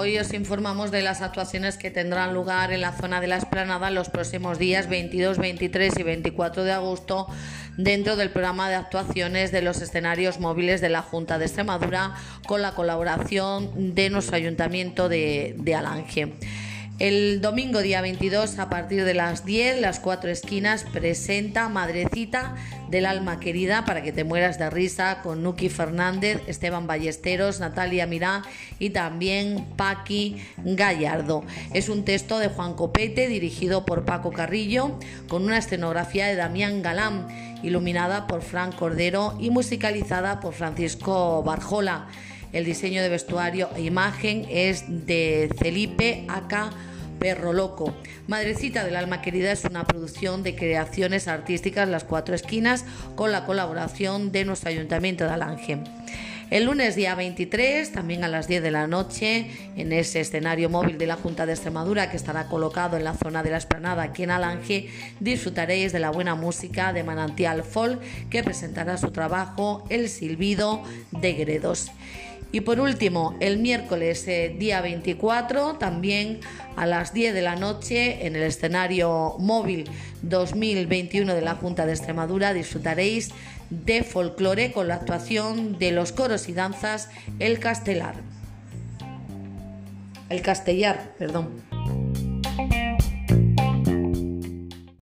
Hoy os informamos de las actuaciones que tendrán lugar en la zona de la Esplanada los próximos días 22, 23 y 24 de agosto dentro del programa de actuaciones de los escenarios móviles de la Junta de Extremadura con la colaboración de nuestro ayuntamiento de, de Alange. El domingo día 22 a partir de las 10, las cuatro esquinas presenta Madrecita del Alma Querida para que te mueras de risa con Nuki Fernández, Esteban Ballesteros, Natalia Mirá y también Paqui Gallardo. Es un texto de Juan Copete dirigido por Paco Carrillo con una escenografía de Damián Galán iluminada por Fran Cordero y musicalizada por Francisco Barjola. El diseño de vestuario e imagen es de Felipe Aca Perro Loco. Madrecita del Alma Querida es una producción de creaciones artísticas Las Cuatro Esquinas con la colaboración de nuestro Ayuntamiento de Alange. El lunes día 23, también a las 10 de la noche, en ese escenario móvil de la Junta de Extremadura que estará colocado en la zona de la Esplanada aquí en Alange, disfrutaréis de la buena música de Manantial Folk que presentará su trabajo El Silbido de Gredos. Y por último, el miércoles eh, día 24, también a las 10 de la noche, en el escenario móvil 2021 de la Junta de Extremadura, disfrutaréis de folclore con la actuación de los coros y danzas El Castelar. El Castellar, perdón.